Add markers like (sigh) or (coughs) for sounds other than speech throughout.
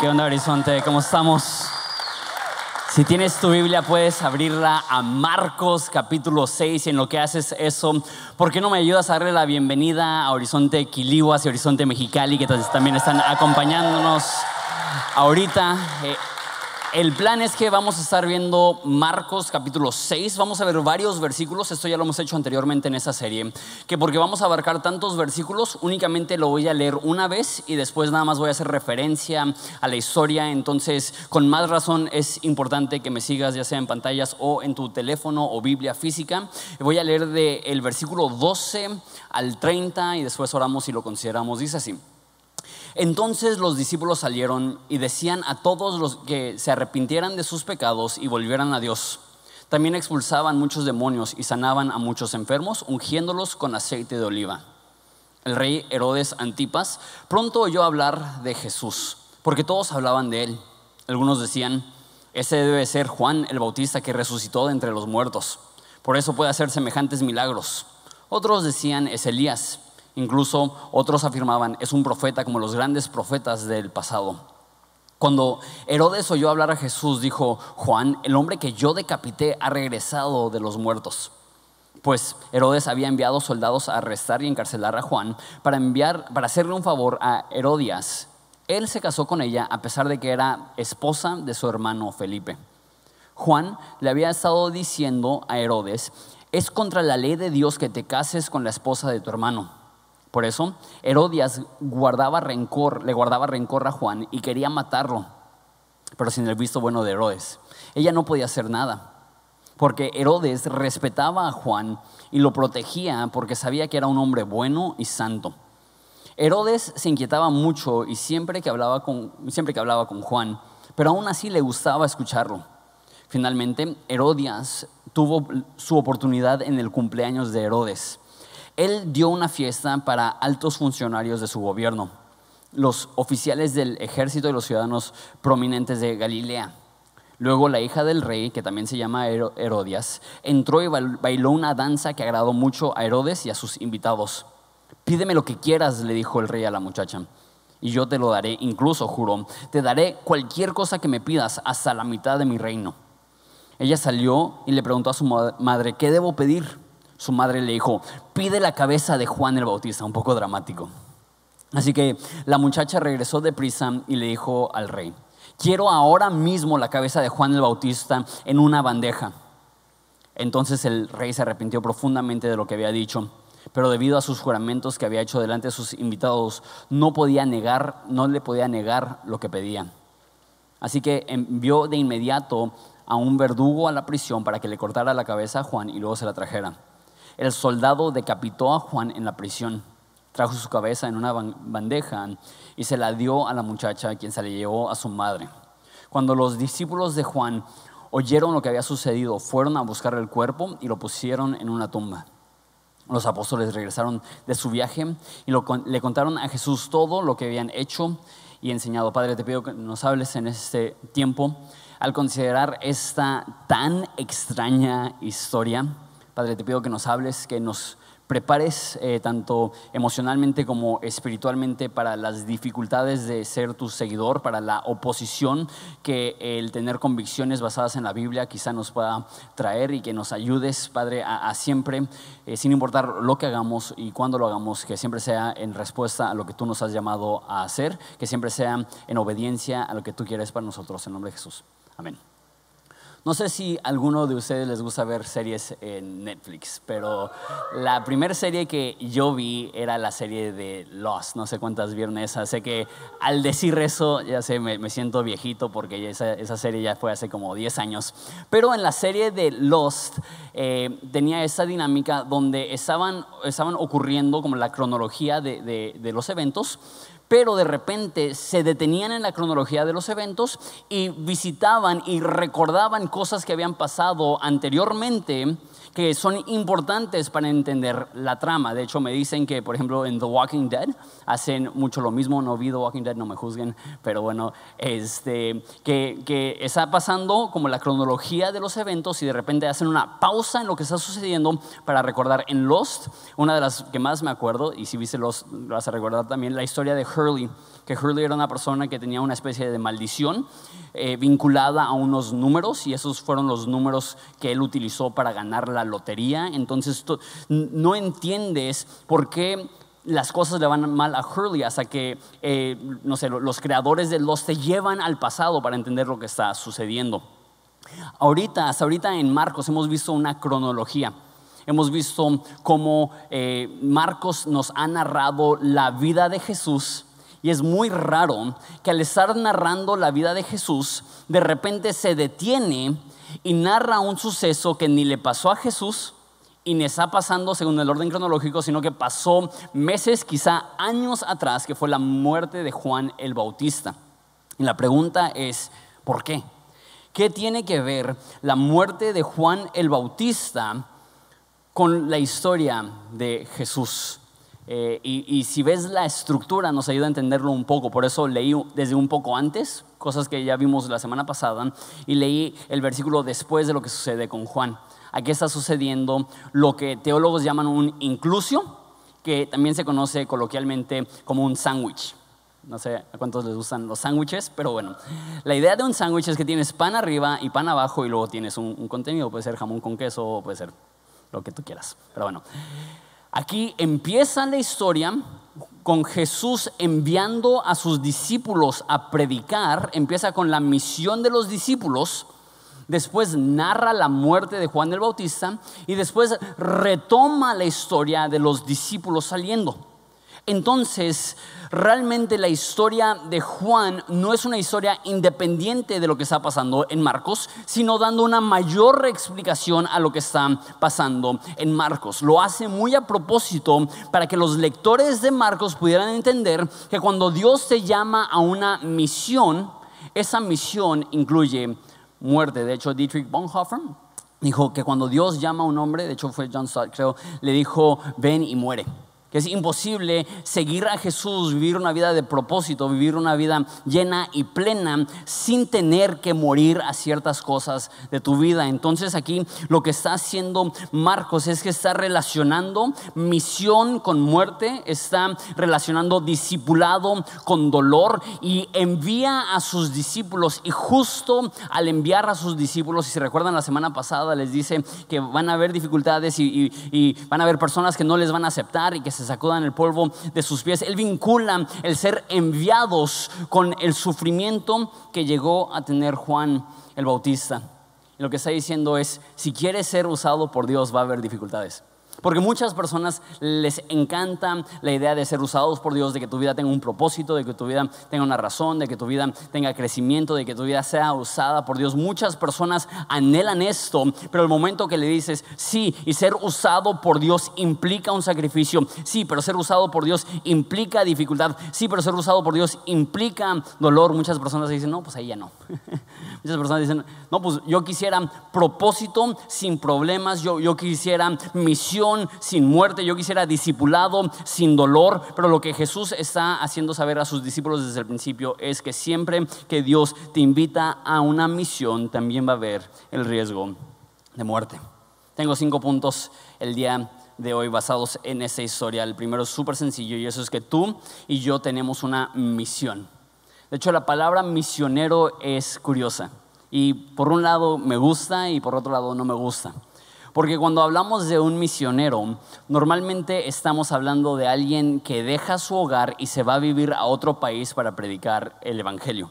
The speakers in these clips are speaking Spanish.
¿qué onda, Horizonte? ¿Cómo estamos? Si tienes tu Biblia, puedes abrirla a Marcos capítulo 6 y en lo que haces eso, ¿por qué no me ayudas a darle la bienvenida a Horizonte Quilihuas y Horizonte Mexicali, que también están acompañándonos ahorita? Eh, el plan es que vamos a estar viendo Marcos capítulo 6, vamos a ver varios versículos, esto ya lo hemos hecho anteriormente en esa serie, que porque vamos a abarcar tantos versículos, únicamente lo voy a leer una vez y después nada más voy a hacer referencia a la historia, entonces con más razón es importante que me sigas ya sea en pantallas o en tu teléfono o Biblia física. Voy a leer del versículo 12 al 30 y después oramos y lo consideramos, dice así. Entonces los discípulos salieron y decían a todos los que se arrepintieran de sus pecados y volvieran a Dios. También expulsaban muchos demonios y sanaban a muchos enfermos, ungiéndolos con aceite de oliva. El rey Herodes Antipas pronto oyó hablar de Jesús, porque todos hablaban de él. Algunos decían, ese debe ser Juan el Bautista que resucitó de entre los muertos. Por eso puede hacer semejantes milagros. Otros decían, es Elías. Incluso otros afirmaban, es un profeta como los grandes profetas del pasado. Cuando Herodes oyó hablar a Jesús, dijo, Juan, el hombre que yo decapité ha regresado de los muertos. Pues Herodes había enviado soldados a arrestar y encarcelar a Juan para, enviar, para hacerle un favor a Herodias. Él se casó con ella a pesar de que era esposa de su hermano Felipe. Juan le había estado diciendo a Herodes, es contra la ley de Dios que te cases con la esposa de tu hermano. Por eso, Herodias guardaba rencor, le guardaba rencor a Juan y quería matarlo, pero sin el visto bueno de Herodes. Ella no podía hacer nada, porque Herodes respetaba a Juan y lo protegía porque sabía que era un hombre bueno y santo. Herodes se inquietaba mucho y siempre que hablaba con, siempre que hablaba con Juan, pero aún así le gustaba escucharlo. Finalmente, Herodias tuvo su oportunidad en el cumpleaños de Herodes él dio una fiesta para altos funcionarios de su gobierno, los oficiales del ejército y los ciudadanos prominentes de Galilea. Luego la hija del rey, que también se llama Herodias, entró y bailó una danza que agradó mucho a Herodes y a sus invitados. Pídeme lo que quieras, le dijo el rey a la muchacha, y yo te lo daré, incluso juró, te daré cualquier cosa que me pidas, hasta la mitad de mi reino. Ella salió y le preguntó a su madre, ¿qué debo pedir? Su madre le dijo, pide la cabeza de Juan el Bautista, un poco dramático. Así que la muchacha regresó deprisa y le dijo al rey, quiero ahora mismo la cabeza de Juan el Bautista en una bandeja. Entonces el rey se arrepintió profundamente de lo que había dicho, pero debido a sus juramentos que había hecho delante de sus invitados, no podía negar, no le podía negar lo que pedía. Así que envió de inmediato a un verdugo a la prisión para que le cortara la cabeza a Juan y luego se la trajera. El soldado decapitó a Juan en la prisión, trajo su cabeza en una bandeja y se la dio a la muchacha, quien se la llevó a su madre. Cuando los discípulos de Juan oyeron lo que había sucedido, fueron a buscar el cuerpo y lo pusieron en una tumba. Los apóstoles regresaron de su viaje y le contaron a Jesús todo lo que habían hecho y enseñado. Padre, te pido que nos hables en este tiempo al considerar esta tan extraña historia Padre, te pido que nos hables, que nos prepares eh, tanto emocionalmente como espiritualmente para las dificultades de ser tu seguidor, para la oposición que el tener convicciones basadas en la Biblia quizá nos pueda traer y que nos ayudes, Padre, a, siempre, eh, sin importar lo que hagamos y cuándo lo hagamos, que siempre sea en respuesta a lo que tú nos has llamado a hacer, que siempre sea en obediencia a lo que tú quieres para nosotros, en nombre de Jesús. Amén. No sé si alguno de ustedes les gusta ver series en Netflix, pero la primera serie que yo vi era la serie de Lost. No sé cuántas vieron esa. Sé que al decir eso, ya sé, me, siento viejito porque esa, esa, serie ya fue hace como 10 años. Pero en la serie de Lost eh, tenía esa dinámica donde estaban, estaban ocurriendo como la cronología de, de los eventos pero de repente se detenían en la cronología de los eventos y visitaban y recordaban cosas que habían pasado anteriormente que son importantes para entender la trama. De hecho, me dicen que, por ejemplo, en The Walking Dead hacen mucho lo mismo. No vi The Walking Dead, no me juzguen, pero bueno, este, que, que está pasando como la cronología de los eventos y de repente hacen una pausa en lo que está sucediendo para recordar en Lost, una de las que más me acuerdo, y si viste Lost, lo vas a recordar también, la historia de Hurley, que Hurley era una persona que tenía una especie de maldición eh, vinculada a unos números y esos fueron los números que él utilizó para ganar la lotería. Entonces no entiendes por qué las cosas le van mal a Hurley hasta que, eh, no sé, los creadores de los te llevan al pasado para entender lo que está sucediendo. Ahorita, hasta ahorita en Marcos hemos visto una cronología. Hemos visto cómo eh, Marcos nos ha narrado la vida de Jesús y es muy raro que al estar narrando la vida de Jesús, de repente se detiene y narra un suceso que ni le pasó a Jesús y ni está pasando según el orden cronológico, sino que pasó meses, quizá años atrás, que fue la muerte de Juan el Bautista. Y la pregunta es, ¿por qué? ¿Qué tiene que ver la muerte de Juan el Bautista con la historia de Jesús? Eh, y, si ves la estructura nos ayuda a entenderlo un poco. Por eso leí desde un poco antes, cosas que ya vimos la semana pasada, y leí el versículo después de lo que sucede con Juan. Aquí está sucediendo lo que teólogos llaman un inclusio, que también se conoce coloquialmente como un sándwich. No sé a cuántos les gustan los sándwiches, pero bueno. La idea de un sándwich es que tienes pan arriba y pan abajo y luego tienes un, contenido. Puede ser jamón con queso puede ser lo que tú quieras. Pero bueno, aquí empieza la historia con Jesús enviando a sus discípulos a predicar. Empieza con la misión de los discípulos. Después narra la muerte de Juan el Bautista y después retoma la historia de los discípulos saliendo. Entonces, realmente la historia de Juan no es una historia independiente de lo que está pasando en Marcos, sino dando una mayor explicación a lo que está pasando en Marcos. Lo hace muy a propósito para que los lectores de Marcos pudieran entender que cuando Dios te llama a una misión, esa misión incluye muerte. De hecho, Dietrich Bonhoeffer dijo que cuando Dios llama a un hombre, de hecho fue John Stott, creo, le dijo, ven y muere es imposible seguir a Jesús, vivir una vida de propósito, vivir una vida llena y plena sin tener que morir a ciertas cosas de tu vida. Entonces aquí lo que está haciendo Marcos es que está relacionando misión con muerte, está relacionando discipulado con dolor y envía a sus discípulos y justo al enviar a sus discípulos, si se recuerdan la semana pasada, les dice que van a haber dificultades y, y van a haber personas que no les van a aceptar y que se sacudan el polvo de sus pies. Él vincula el ser enviados con el sufrimiento que llegó a tener Juan el Bautista. Y lo que está diciendo es, si quieres ser usado por Dios va a haber dificultades. Porque muchas personas les encanta la idea de ser usados por Dios, de que tu vida tenga un propósito, de que tu vida tenga una razón, de que tu vida tenga crecimiento, de que tu vida sea usada por Dios. Muchas personas anhelan esto, pero el momento que le dices, sí, y ser usado por Dios implica un sacrificio, sí, pero ser usado por Dios implica dificultad, sí, pero ser usado por Dios implica dolor. Muchas personas dicen, no, pues ahí ya no. (laughs) Muchas personas dicen, no, pues yo quisiera propósito sin problemas, yo, yo quisiera misión sin muerte, yo quisiera discipulado sin dolor, pero lo que Jesús está haciendo saber a sus discípulos desde el principio es que siempre que Dios te invita a una misión, también va a haber el riesgo de muerte. Tengo cinco puntos el día de hoy basados en esa historia. El primero es súper sencillo y eso es que tú y yo tenemos una misión. De hecho, la palabra misionero es curiosa y por un lado me gusta y por otro lado no me gusta. Porque cuando hablamos de un misionero, normalmente estamos hablando de alguien que deja su hogar y se va a vivir a otro país para predicar el Evangelio.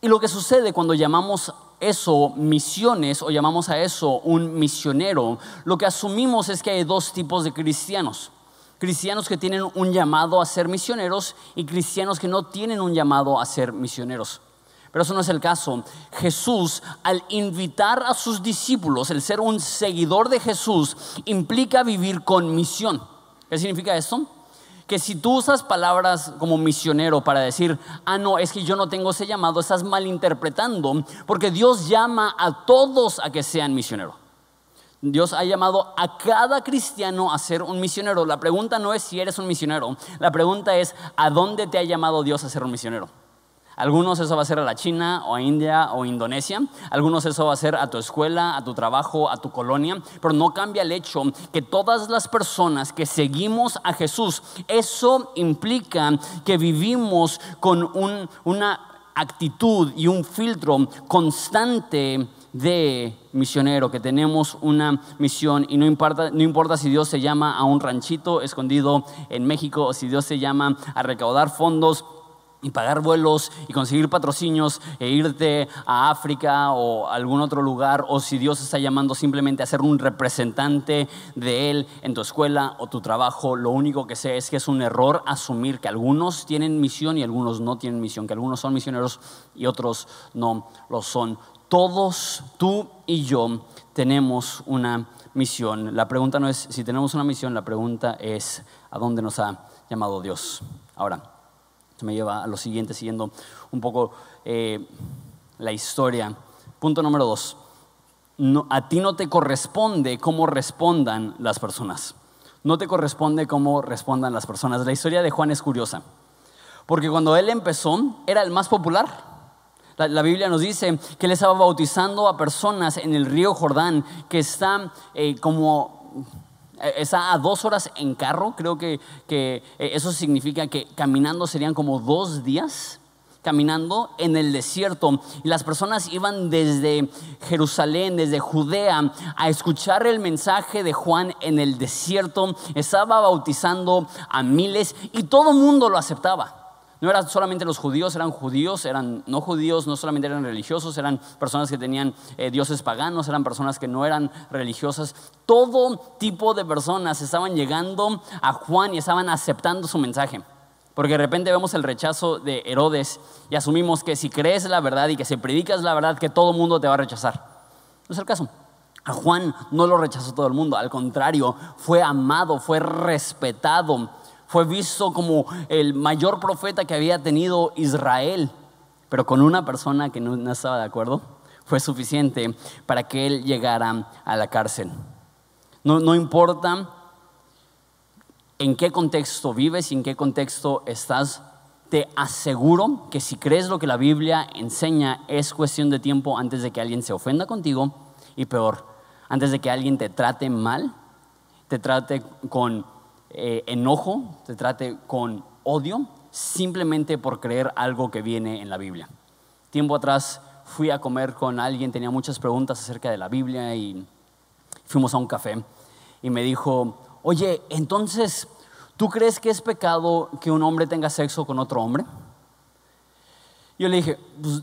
Y lo que sucede cuando llamamos eso misiones o llamamos a eso un misionero, lo que asumimos es que hay dos tipos de cristianos. Cristianos que tienen un llamado a ser misioneros y cristianos que no tienen un llamado a ser misioneros. Pero eso no es el caso. Jesús, al invitar a sus discípulos, el ser un seguidor de Jesús, implica vivir con misión. ¿Qué significa esto? Que si tú usas palabras como misionero para decir, ah, no, es que yo no tengo ese llamado, estás malinterpretando, porque Dios llama a todos a que sean misioneros. Dios ha llamado a cada cristiano a ser un misionero. La pregunta no es si eres un misionero, la pregunta es, ¿a dónde te ha llamado Dios a ser un misionero? Algunos eso va a ser a la China o a India o Indonesia. Algunos eso va a ser a tu escuela, a tu trabajo, a tu colonia. Pero no cambia el hecho que todas las personas que seguimos a Jesús, eso implica que vivimos con una actitud y un filtro constante de misionero, que tenemos una misión y no importa, no importa si Dios se llama a un ranchito escondido en México o si Dios se llama a recaudar fondos y pagar vuelos y conseguir patrocinios e irte a África o algún otro lugar o si Dios está llamando simplemente a ser un representante de Él en tu escuela o tu trabajo, lo único que sé es que es un error asumir que algunos tienen misión y algunos no tienen misión, que algunos son misioneros y otros no lo son. Todos, tú y yo, tenemos una misión. La pregunta no es si tenemos una misión, la pregunta es a dónde nos ha llamado Dios. Ahora, me lleva a lo siguiente, siguiendo un poco eh, la historia. Punto número dos. a ti no te corresponde cómo respondan las personas. No te corresponde cómo respondan las personas. La historia de Juan es curiosa. Porque cuando él empezó, era el más popular. La, Biblia nos dice que él estaba bautizando a personas en el río Jordán, que están eh, como está a dos horas en carro, creo que, que eh, eso significa que caminando serían como dos días caminando en el desierto. Y las personas iban desde Jerusalén, desde Judea, a escuchar el mensaje de Juan en el desierto. Estaba bautizando a miles y todo el mundo lo aceptaba. No eran solamente los judíos, eran judíos, eran no judíos, no solamente eran religiosos, eran personas que tenían eh, dioses paganos, eran personas que no eran religiosas. Todo tipo de personas estaban llegando a Juan y estaban aceptando su mensaje. Porque de repente vemos el rechazo de Herodes y asumimos que si crees la verdad y que si predicas la verdad, que todo el mundo te va a rechazar. No es el caso. A Juan no lo rechazó todo el mundo, al contrario, fue amado, fue respetado fue visto como el mayor profeta que había tenido Israel, pero con una persona que no, estaba de acuerdo, fue suficiente para que él llegara a la cárcel. No, no importa en qué contexto vives y en qué contexto estás, te aseguro que si crees lo que la Biblia enseña, es cuestión de tiempo antes de que alguien se ofenda contigo y peor, antes de que alguien te trate mal, te trate con eh, enojo, te trate con odio, simplemente por creer algo que viene en la Biblia. Tiempo atrás fui a comer con alguien, tenía muchas preguntas acerca de la Biblia y fuimos a un café y me dijo, oye, entonces, ¿tú crees que es pecado que un hombre tenga sexo con otro hombre? Yo le dije, pues,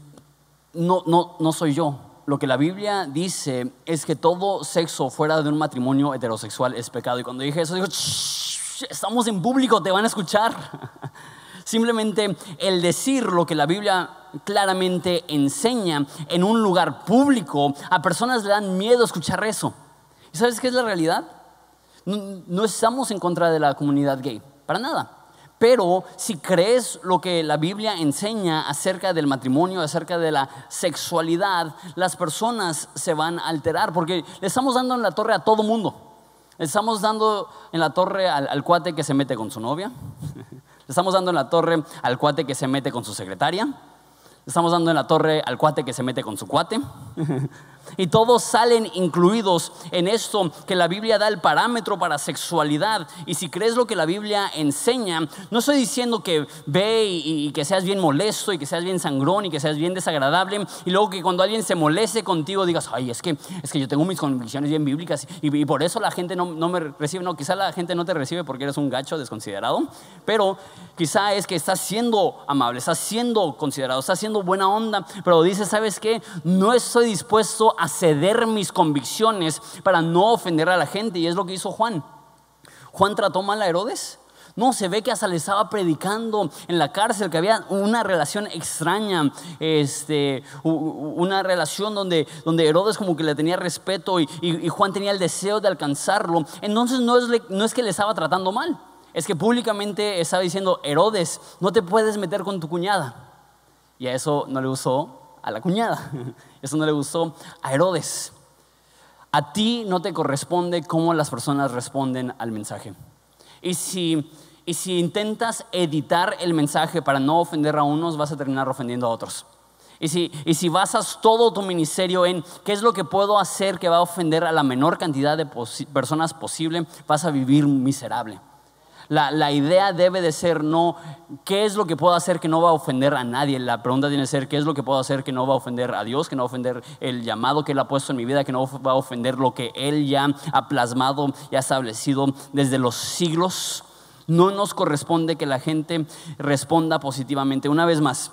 no, no, no soy yo. Lo que la Biblia dice es que todo sexo fuera de un matrimonio heterosexual es pecado. Y cuando dije eso, dijo, estamos en público, te van a escuchar. (laughs) Simplemente el decir lo que la Biblia claramente enseña en un lugar público, a personas le dan miedo escuchar eso. ¿Y sabes qué es la realidad? No, estamos en contra de la comunidad gay, para nada. Pero si crees lo que la Biblia enseña acerca del matrimonio, acerca de la sexualidad, las personas se van a alterar porque le estamos dando en la torre a todo mundo. Estamos dando en la torre al, cuate que se mete con su novia. (laughs) estamos dando en la torre al cuate que se mete con su secretaria. estamos dando en la torre al cuate que se mete con su cuate. (laughs) Y todos salen incluidos en esto que la Biblia da el parámetro para sexualidad. Y si crees lo que la Biblia enseña, no estoy diciendo que ve y, que seas bien molesto y que seas bien sangrón y que seas bien desagradable. Y luego que cuando alguien se moleste contigo digas, ay, es que, es que yo tengo mis convicciones bien bíblicas y, por eso la gente no, no, me recibe. No, quizá la gente no te recibe porque eres un gacho desconsiderado. Pero quizá es que estás siendo amable, estás siendo considerado, estás siendo buena onda. Pero dices, ¿sabes qué? No estoy dispuesto a ceder mis convicciones para no ofender a la gente. Y es lo que hizo Juan. Juan trató mal a Herodes. No, se ve que hasta le estaba predicando en la cárcel, que había una relación extraña, este, una relación donde, donde Herodes como que le tenía respeto y, Juan tenía el deseo de alcanzarlo. Entonces no es, no es que le estaba tratando mal, es que públicamente estaba diciendo, Herodes, no te puedes meter con tu cuñada. Y a eso no le usó a la cuñada. (laughs) Eso no le gustó a Herodes. A ti no te corresponde cómo las personas responden al mensaje. Y si, Y si intentas editar el mensaje para no ofender a unos, vas a terminar ofendiendo a otros. Y si, y si basas todo tu ministerio en qué es lo que puedo hacer que va a ofender a la menor cantidad de personas posible, vas a vivir miserable. La, la, idea debe de ser no, ¿qué es lo que puedo hacer que no va a ofender a nadie? La pregunta tiene que ser, ¿qué es lo que puedo hacer que no va a ofender a Dios, que no va a ofender el llamado que Él ha puesto en mi vida, que no va a ofender lo que Él ya ha plasmado y ha establecido desde los siglos? No nos corresponde que la gente responda positivamente. Una vez más,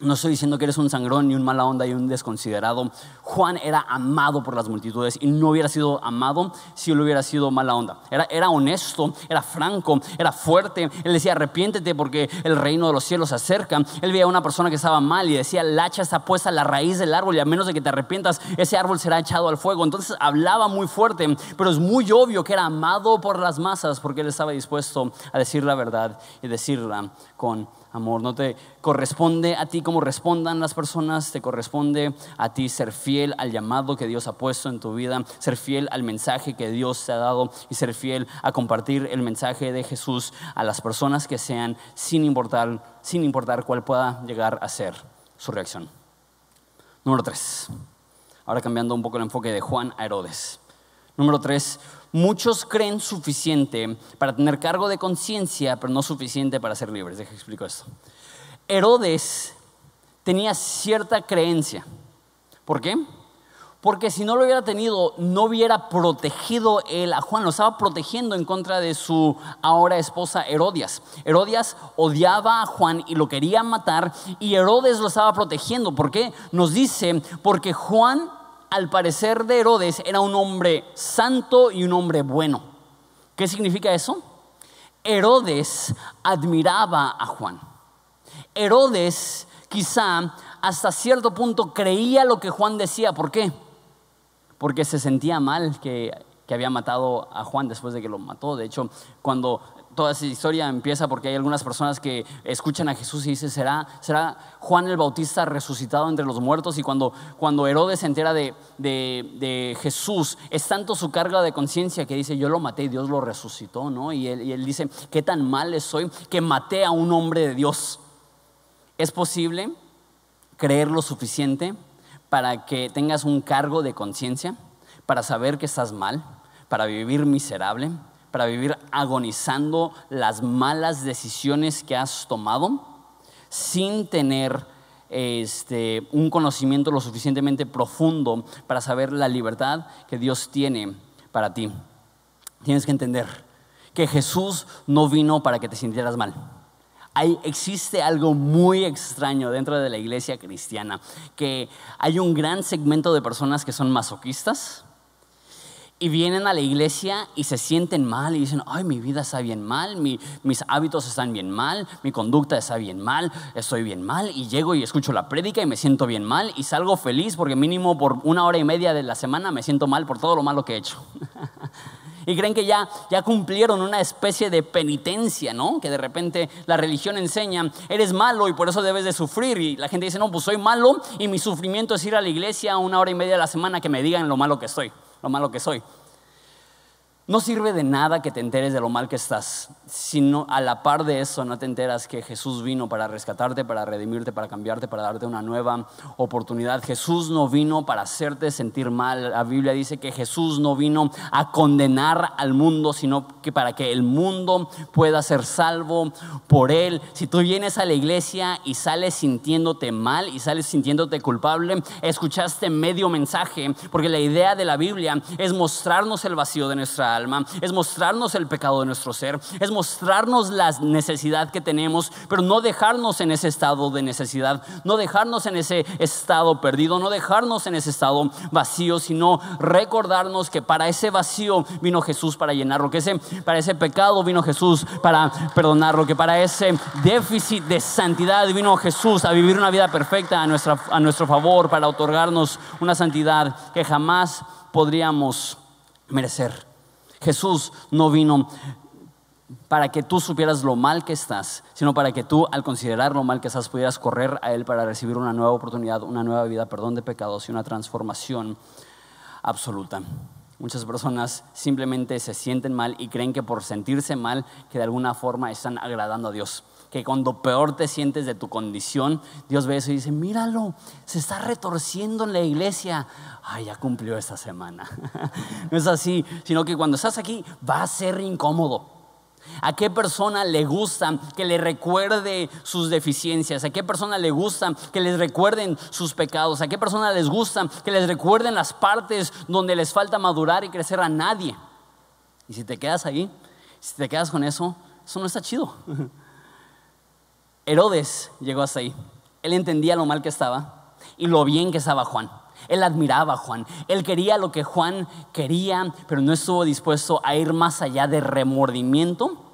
no estoy diciendo que eres un sangrón, ni un mala onda y un desconsiderado. Juan era amado por las multitudes y no hubiera sido amado si él hubiera sido mala onda. Era, era honesto, era franco, era fuerte. Él decía, arrepiéntete porque el reino de los cielos se acerca. Él veía a una persona que estaba mal y decía, la hacha está puesta a la raíz del árbol y a menos de que te arrepientas, ese árbol será echado al fuego. Entonces hablaba muy fuerte, pero es muy obvio que era amado por las masas porque él estaba dispuesto a decir la verdad y decirla con amor. No te corresponde a ti como respondan las personas, te corresponde a ti ser fiel al llamado que Dios ha puesto en tu vida, ser fiel al mensaje que Dios te ha dado y ser fiel a compartir el mensaje de Jesús a las personas que sean sin importar, sin importar cuál pueda llegar a ser su reacción. Número tres. Ahora cambiando un poco el enfoque de Juan a Herodes. Número tres, muchos creen suficiente para tener cargo de conciencia, pero no suficiente para ser libres. Deja explico esto. Herodes tenía cierta creencia. ¿Por qué? Porque si no lo hubiera tenido, no hubiera protegido él a Juan, lo estaba protegiendo en contra de su ahora esposa Herodias. Herodias odiaba a Juan y lo quería matar y Herodes lo estaba protegiendo. ¿Por qué? Nos dice, porque Juan al parecer de Herodes, era un hombre santo y un hombre bueno. ¿Qué significa eso? Herodes admiraba a Juan. Herodes quizá hasta cierto punto creía lo que Juan decía. ¿Por qué? Porque se sentía mal que, que había matado a Juan después de que lo mató. De hecho, cuando toda esa historia empieza porque hay algunas personas que escuchan a Jesús y dicen, ¿será, será Juan el Bautista resucitado entre los muertos? Y cuando, cuando Herodes se entera de, de, Jesús, es tanto su carga de conciencia que dice, yo lo maté y Dios lo resucitó, ¿no? Y él, y él dice, ¿qué tan mal soy que maté a un hombre de Dios? ¿Es posible creer lo suficiente para que tengas un cargo de conciencia, para saber que estás mal, para vivir miserable? Para vivir agonizando las malas decisiones que has tomado sin tener este, un conocimiento lo suficientemente profundo para saber la libertad que Dios tiene para ti. Tienes que entender que Jesús no vino para que te sintieras mal. Hay, existe algo muy extraño dentro de la iglesia cristiana, que hay un gran segmento de personas que son masoquistas, y vienen a la iglesia y se sienten mal y dicen, ay, mi vida está bien mal, mis hábitos están bien mal, mi conducta está bien mal, estoy bien mal. Y llego y escucho la prédica y me siento bien mal y salgo feliz porque mínimo por una hora y media de la semana me siento mal por todo lo malo que he hecho. (laughs) y creen que ya, ya cumplieron una especie de penitencia, ¿no? Que de repente la religión enseña, eres malo y por eso debes de sufrir. Y la gente dice, no, pues soy malo y mi sufrimiento es ir a la iglesia una hora y media de la semana que me digan lo malo que estoy lo malo que soy. No sirve de nada que te enteres de lo mal que estás, sino a la par de eso no te enteras que Jesús vino para rescatarte, para redimirte, para cambiarte, para darte una nueva oportunidad. Jesús no vino para hacerte sentir mal. La Biblia dice que Jesús no vino a condenar al mundo, sino que para que el mundo pueda ser salvo por él. Si tú vienes a la iglesia y sales sintiéndote mal y sales sintiéndote culpable, escuchaste medio mensaje, porque la idea de la Biblia es mostrarnos el vacío de nuestra es mostrarnos el pecado de nuestro ser, es mostrarnos la necesidad que tenemos, pero no dejarnos en ese estado de necesidad, no dejarnos en ese estado perdido, no dejarnos en ese estado vacío, sino recordarnos que para ese vacío vino Jesús para llenarlo, que ese, para ese pecado vino Jesús para perdonarlo, que para ese déficit de santidad vino Jesús a vivir una vida perfecta a, nuestra, a nuestro favor, para otorgarnos una santidad que jamás podríamos merecer. Jesús no vino para que tú supieras lo mal que estás, sino para que tú, al considerar lo mal que estás, pudieras correr a Él para recibir una nueva oportunidad, una nueva vida, perdón de pecados y una transformación absoluta. Muchas personas simplemente se sienten mal y creen que por sentirse mal, que de alguna forma están agradando a Dios. Que cuando peor te sientes de tu condición, Dios ve eso y dice, míralo, se está retorciendo en la iglesia. Ay, ya cumplió esta semana. (laughs) no es así, sino que cuando estás aquí va a ser incómodo. ¿A qué persona le gusta que le recuerde sus deficiencias? ¿A qué persona le gusta que les recuerden sus pecados? ¿A qué persona les gusta que les recuerden las partes donde les falta madurar y crecer a nadie? Y si te quedas ahí, si te quedas con eso, eso no está chido. (laughs) Herodes llegó hasta ahí. Él entendía lo mal que estaba y lo bien que estaba Juan. Él admiraba a Juan. Él quería lo que Juan quería, pero no estuvo dispuesto a ir más allá de remordimiento.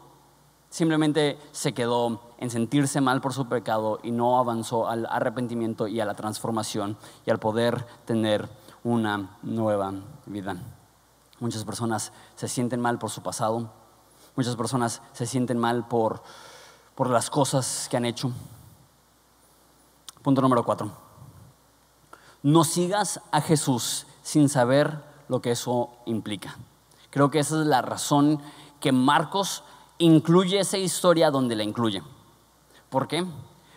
Simplemente se quedó en sentirse mal por su pecado y no avanzó al arrepentimiento y a la transformación y al poder tener una nueva vida. Muchas personas se sienten mal por su pasado. Muchas personas se sienten mal por, por las cosas que han hecho. Punto número cuatro no sigas a Jesús sin saber lo que eso implica. Creo que esa es la razón que Marcos incluye esa historia donde la incluye. ¿Por qué?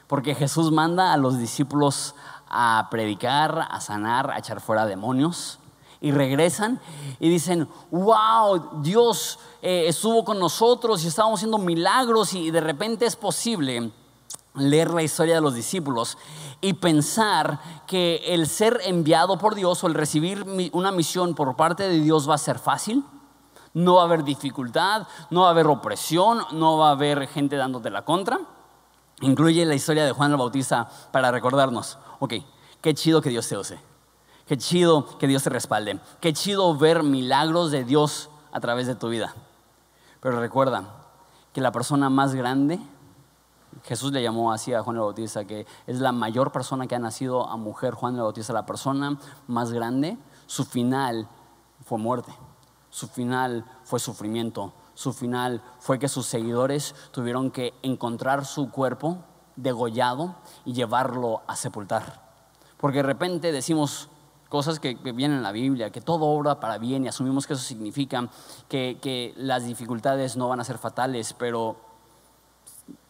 Porque Jesús manda a los discípulos a predicar, a sanar, a echar fuera demonios. Y regresan y dicen, wow, Dios eh, estuvo con nosotros y estábamos haciendo milagros y de repente es posible leer la historia de los discípulos y pensar que el ser enviado por Dios o el recibir una misión por parte de Dios va a ser fácil. No va a haber dificultad, no va a haber opresión, no va a haber gente dándote la contra. Incluye la historia de Juan el Bautista para recordarnos, ok, qué chido que Dios te use, qué chido que Dios te respalde, qué chido ver milagros de Dios a través de tu vida. Pero recuerda que la persona más grande Jesús le llamó así a Juan el Bautista, que es la mayor persona que ha nacido a mujer, Juan el Bautista, la persona más grande, su final fue muerte, su final fue sufrimiento, su final fue que sus seguidores tuvieron que encontrar su cuerpo degollado y llevarlo a sepultar. Porque de repente decimos cosas que, vienen en la Biblia, que todo obra para bien y asumimos que eso significa que, que las dificultades no van a ser fatales, pero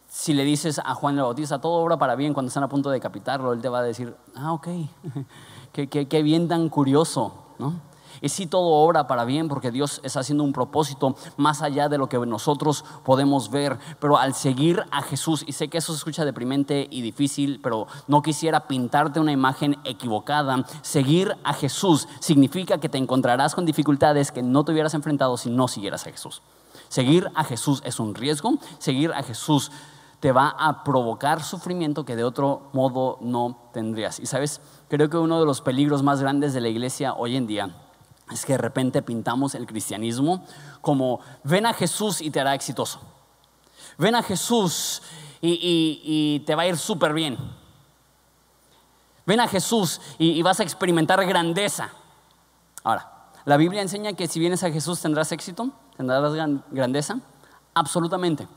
si le dices a Juan el Bautista, todo obra para bien cuando están a punto de decapitarlo, él te va a decir, ah, ok, (laughs) qué, bien tan curioso, ¿no? Y sí, todo obra para bien porque Dios está haciendo un propósito más allá de lo que nosotros podemos ver. Pero al seguir a Jesús, y sé que eso se escucha deprimente y difícil, pero no quisiera pintarte una imagen equivocada. Seguir a Jesús significa que te encontrarás con dificultades que no te hubieras enfrentado si no siguieras a Jesús. Seguir a Jesús es un riesgo. Seguir a Jesús te va a provocar sufrimiento que de otro modo no tendrías. Y sabes, creo que uno de los peligros más grandes de la iglesia hoy en día es que de repente pintamos el cristianismo como ven a Jesús y te hará exitoso. Ven a Jesús y, te va a ir súper bien. Ven a Jesús y, y vas a experimentar grandeza. Ahora, la Biblia enseña que si vienes a Jesús tendrás éxito, tendrás grandeza. Absolutamente.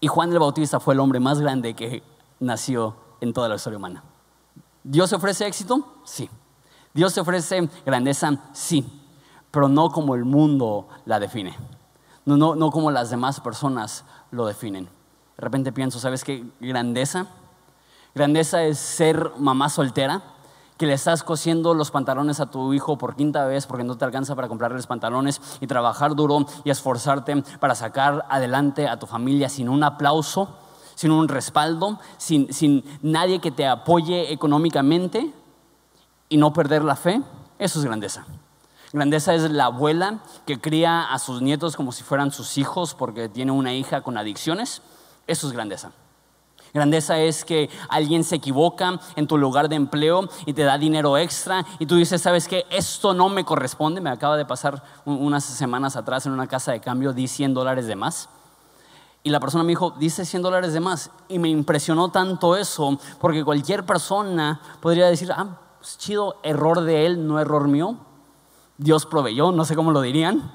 Y Juan el Bautista fue el hombre más grande que nació en toda la historia humana. ¿Dios ofrece éxito? Sí. ¿Dios ofrece grandeza? Sí. Pero no como el mundo la define. No, no, no como las demás personas lo definen. De repente pienso, ¿sabes qué? Grandeza. Grandeza es ser mamá soltera que le estás cosiendo los pantalones a tu hijo por quinta vez porque no te alcanza para comprarles pantalones y trabajar duro y esforzarte para sacar adelante a tu familia sin un aplauso, sin un respaldo, sin, sin nadie que te apoye económicamente y no perder la fe, eso es grandeza. Grandeza es la abuela que cría a sus nietos como si fueran sus hijos porque tiene una hija con adicciones, eso es grandeza. Grandeza es que alguien se equivoca en tu lugar de empleo y te da dinero extra y tú dices, ¿sabes qué? Esto no me corresponde. Me acaba de pasar unas semanas atrás en una casa de cambio, di 100 dólares de más. Y la persona me dijo, dice 100 dólares de más. Y me impresionó tanto eso, porque cualquier persona podría decir, ah, pues chido, error de él, no error mío. Dios proveyó, no sé cómo lo dirían.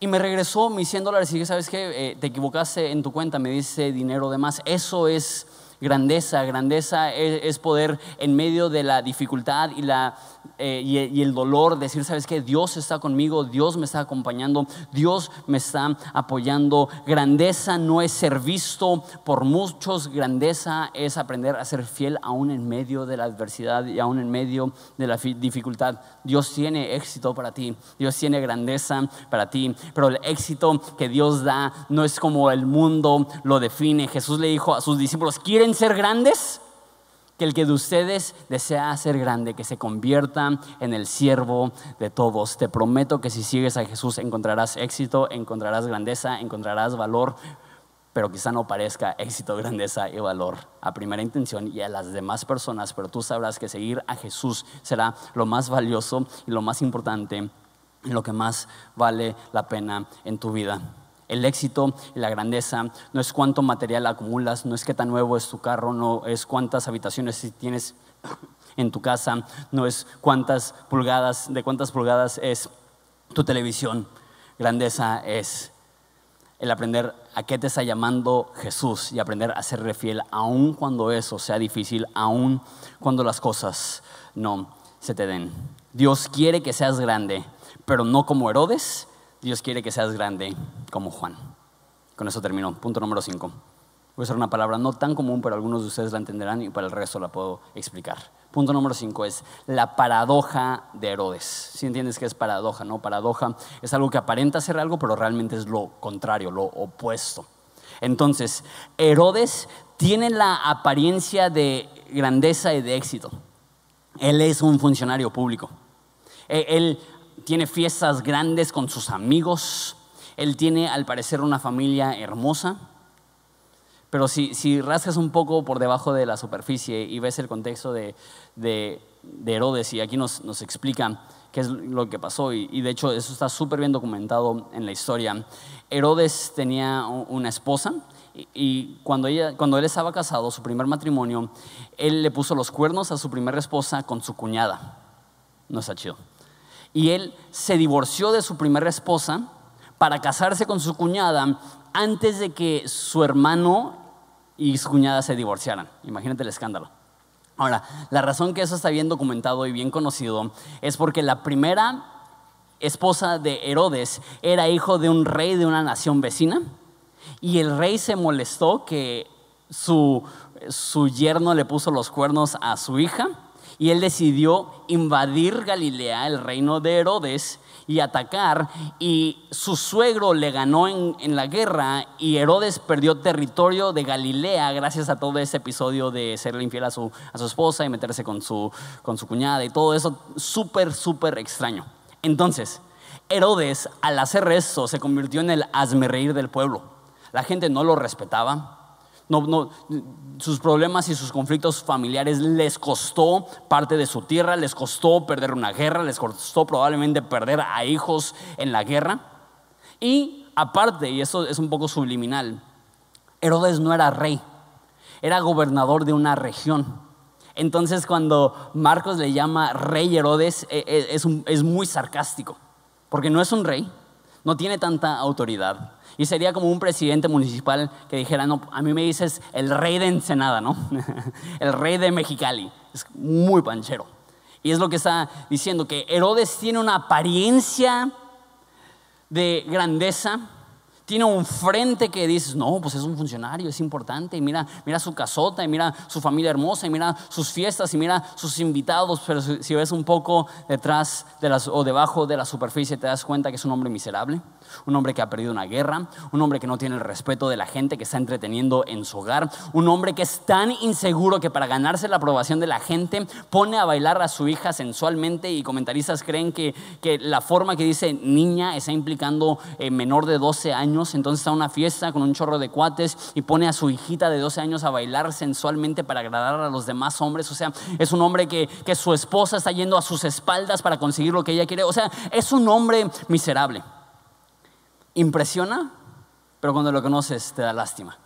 Y me regresó mis 100 dólares y dije, ¿sabes qué? Eh, te equivocaste en tu cuenta, me dice dinero de más. Eso es grandeza. Grandeza es, poder en medio de la dificultad y, la, eh, y, el dolor decir, ¿sabes qué? Dios está conmigo, Dios me está acompañando, Dios me está apoyando. Grandeza no es ser visto por muchos, grandeza es aprender a ser fiel aún en medio de la adversidad y aún en medio de la dificultad. Dios tiene éxito para ti, Dios tiene grandeza para ti, pero el éxito que Dios da no es como el mundo lo define. Jesús le dijo a sus discípulos, ¿quieren ser grandes? Que el que de ustedes desea ser grande, que se convierta en el siervo de todos. Te prometo que si sigues a Jesús encontrarás éxito, encontrarás grandeza, encontrarás valor, pero quizá no parezca éxito, grandeza y valor a primera intención y a las demás personas, pero tú sabrás que seguir a Jesús será lo más valioso y lo más importante lo que más vale la pena en tu vida. El éxito y la grandeza no es cuánto material acumulas, no es qué tan nuevo es tu carro, no es cuántas habitaciones tienes (coughs) en tu casa, no es cuántas pulgadas, de cuántas pulgadas es tu televisión. Grandeza es el aprender a qué te está llamando Jesús y aprender a ser fiel, aun cuando eso sea difícil, aun cuando las cosas no se te den. Dios quiere que seas grande, pero no como Herodes, Dios quiere que seas grande como Juan. Con eso termino. Punto número 5. Voy a usar una palabra no tan común, pero algunos de ustedes la entenderán y para el resto la puedo explicar. Punto número 5 es la paradoja de Herodes. Si entiendes qué es paradoja, ¿no? Paradoja es algo que aparenta ser algo, pero realmente es lo contrario, lo opuesto. Entonces, Herodes tiene la apariencia de grandeza y de éxito. Él es un funcionario público. E, él tiene fiestas grandes con sus amigos, él tiene al parecer una familia hermosa, pero si, si rascas un poco por debajo de la superficie y ves el contexto de, de, Herodes, y aquí nos, nos, explica qué es lo que pasó, y, de hecho eso está súper bien documentado en la historia, Herodes tenía una esposa, y, cuando, ella, cuando él estaba casado, su primer matrimonio, él le puso los cuernos a su primera esposa con su cuñada. No está chido. Y él se divorció de su primera esposa para casarse con su cuñada antes de que su hermano y su cuñada se divorciaran. Imagínate el escándalo. Ahora, la razón que eso está bien documentado y bien conocido es porque la primera esposa de Herodes era hijo de un rey de una nación vecina y el rey se molestó que su, su yerno le puso los cuernos a su hija y él decidió invadir Galilea, el reino de Herodes, y atacar. Y su suegro le ganó en, la guerra y Herodes perdió territorio de Galilea gracias a todo ese episodio de serle infiel a su, a su esposa y meterse con su, con su cuñada y todo eso súper, súper extraño. Entonces, Herodes al hacer eso se convirtió en el reír del pueblo. La gente no lo respetaba sus problemas y sus conflictos familiares les costó parte de su tierra, les costó perder una guerra, les costó probablemente perder a hijos en la guerra. Y aparte, y eso es un poco subliminal, Herodes no era rey, era gobernador de una región. Entonces cuando Marcos le llama rey Herodes e, e, es muy sarcástico, porque no es un rey, no tiene tanta autoridad, y sería como un presidente municipal que dijera, no, a mí me dices el rey de Ensenada, ¿no? (laughs) el rey de Mexicali. Es muy panchero. Y es lo que está diciendo, que Herodes tiene una apariencia de grandeza, tiene un frente que dices, no, pues es un funcionario, es importante, y mira, mira su casota, y mira su familia hermosa, y mira sus fiestas, y mira sus invitados, pero si ves un poco detrás de las, o debajo de la superficie te das cuenta que es un hombre miserable un hombre que ha perdido una guerra, un hombre que no tiene el respeto de la gente que está entreteniendo en su hogar, un hombre que es tan inseguro que para ganarse la aprobación de la gente pone a bailar a su hija sensualmente y comentaristas creen que, la forma que dice niña está implicando eh, menor de 12 años, entonces está en una fiesta con un chorro de cuates y pone a su hijita de 12 años a bailar sensualmente para agradar a los demás hombres, o sea, es un hombre que, que su esposa está yendo a sus espaldas para conseguir lo que ella quiere, o sea, es un hombre miserable impresiona, pero cuando lo conoces te da lástima.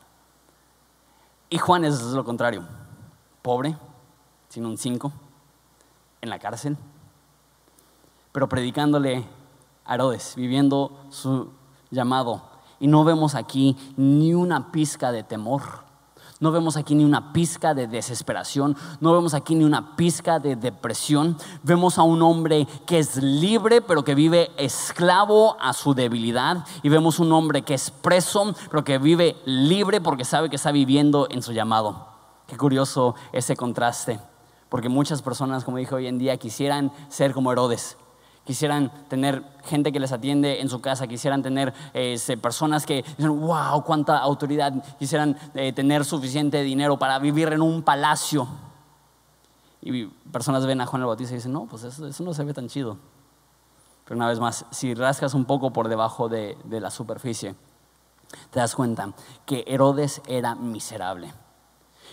Y Juan es lo contrario, pobre, sin un cinco, en la cárcel, pero predicándole a Herodes, viviendo su llamado. Y no vemos aquí ni una pizca de temor. No vemos aquí ni una pizca de desesperación, no vemos aquí ni una pizca de depresión. Vemos a un hombre que es libre, pero que vive esclavo a su debilidad. Y vemos un hombre que es preso, pero que vive libre porque sabe que está viviendo en su llamado. Qué curioso ese contraste, porque muchas personas, como dije hoy en día, quisieran ser como Herodes quisieran tener gente que les atiende en su casa, quisieran tener este, personas que dicen, wow, cuánta autoridad, quisieran eh, tener suficiente dinero para vivir en un palacio. Y personas ven a Juan el Bautista y dicen, no, pues eso, no se ve tan chido. Pero una vez más, si rascas un poco por debajo de la superficie, te das cuenta que Herodes era miserable.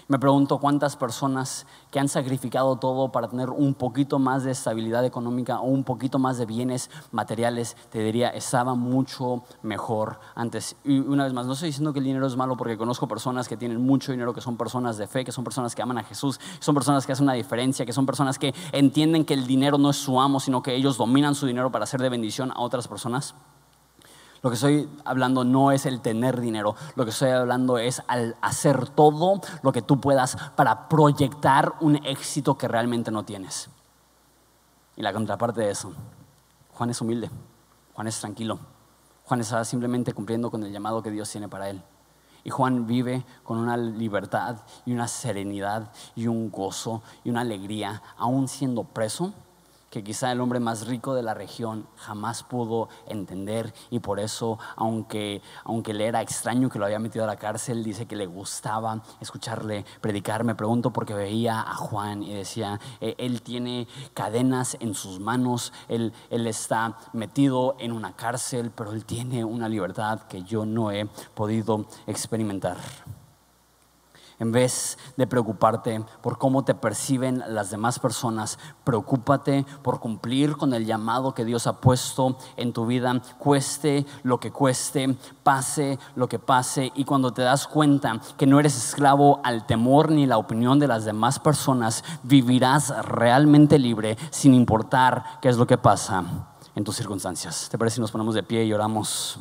Me pregunto cuántas personas que han sacrificado todo para tener un poquito más de estabilidad económica o un poquito más de bienes materiales, te diría, estaba mucho mejor antes. Y una vez más, no estoy diciendo que el dinero es malo porque conozco personas que tienen mucho dinero, que son personas de fe, que son personas que aman a Jesús, son personas que hacen una diferencia, que son personas que entienden que el dinero no es su amo, sino que ellos dominan su dinero para hacer de bendición a otras personas. Lo que estoy hablando no es el tener dinero, lo que estoy hablando es al hacer todo lo que tú puedas para proyectar un éxito que realmente no tienes. Y la contraparte de eso, Juan es humilde, Juan es tranquilo, Juan está simplemente cumpliendo con el llamado que Dios tiene para él. Y Juan vive con una libertad y una serenidad y un gozo y una alegría, aún siendo preso que quizá el hombre más rico de la región jamás pudo entender y por eso, aunque, aunque le era extraño que lo había metido a la cárcel, dice que le gustaba escucharle predicar. Me pregunto porque veía a Juan y decía, e, él tiene cadenas en sus manos, él, él está metido en una cárcel, pero él tiene una libertad que yo no he podido experimentar. En vez de preocuparte por cómo te perciben las demás personas, preocúpate por cumplir con el llamado que Dios ha puesto en tu vida, cueste lo que cueste, pase lo que pase. Y cuando te das cuenta que no eres esclavo al temor ni la opinión de las demás personas, vivirás realmente libre sin importar qué es lo que pasa en tus circunstancias. ¿Te parece si nos ponemos de pie y oramos?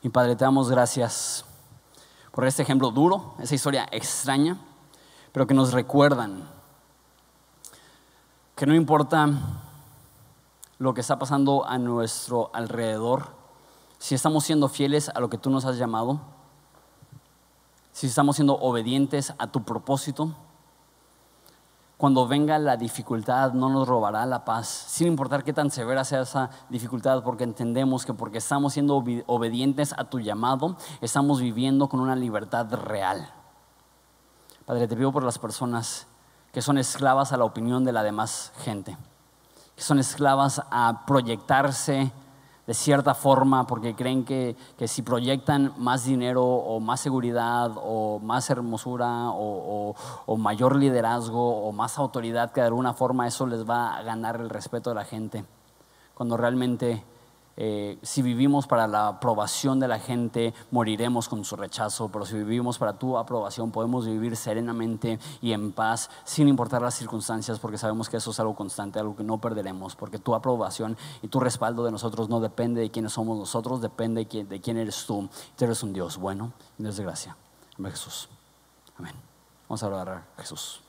Y Padre, te damos gracias por este ejemplo duro, esa historia extraña, pero que nos recuerdan que no importa lo que está pasando a nuestro alrededor, si estamos siendo fieles a lo que tú nos has llamado, si estamos siendo obedientes a tu propósito, cuando venga la dificultad no nos robará la paz, sin importar qué tan severa sea esa dificultad, porque entendemos que porque estamos siendo obedientes a tu llamado, estamos viviendo con una libertad real. Padre, te pido por las personas que son esclavas a la opinión de la demás gente, que son esclavas a proyectarse de cierta forma porque creen que, si proyectan más dinero o más seguridad o más hermosura o, o, mayor liderazgo o más autoridad, que de alguna forma eso les va a ganar el respeto de la gente, cuando realmente eh, si vivimos para la aprobación de la gente, moriremos con su rechazo, pero si vivimos para tu aprobación, podemos vivir serenamente y en paz, sin importar las circunstancias, porque sabemos que eso es algo constante, algo que no perderemos, porque tu aprobación y tu respaldo de nosotros no depende de quiénes somos nosotros, depende de quién eres tú. Tú eres un Dios bueno y Dios de gracia. Amén Jesús. Amén. Vamos a orar a Jesús.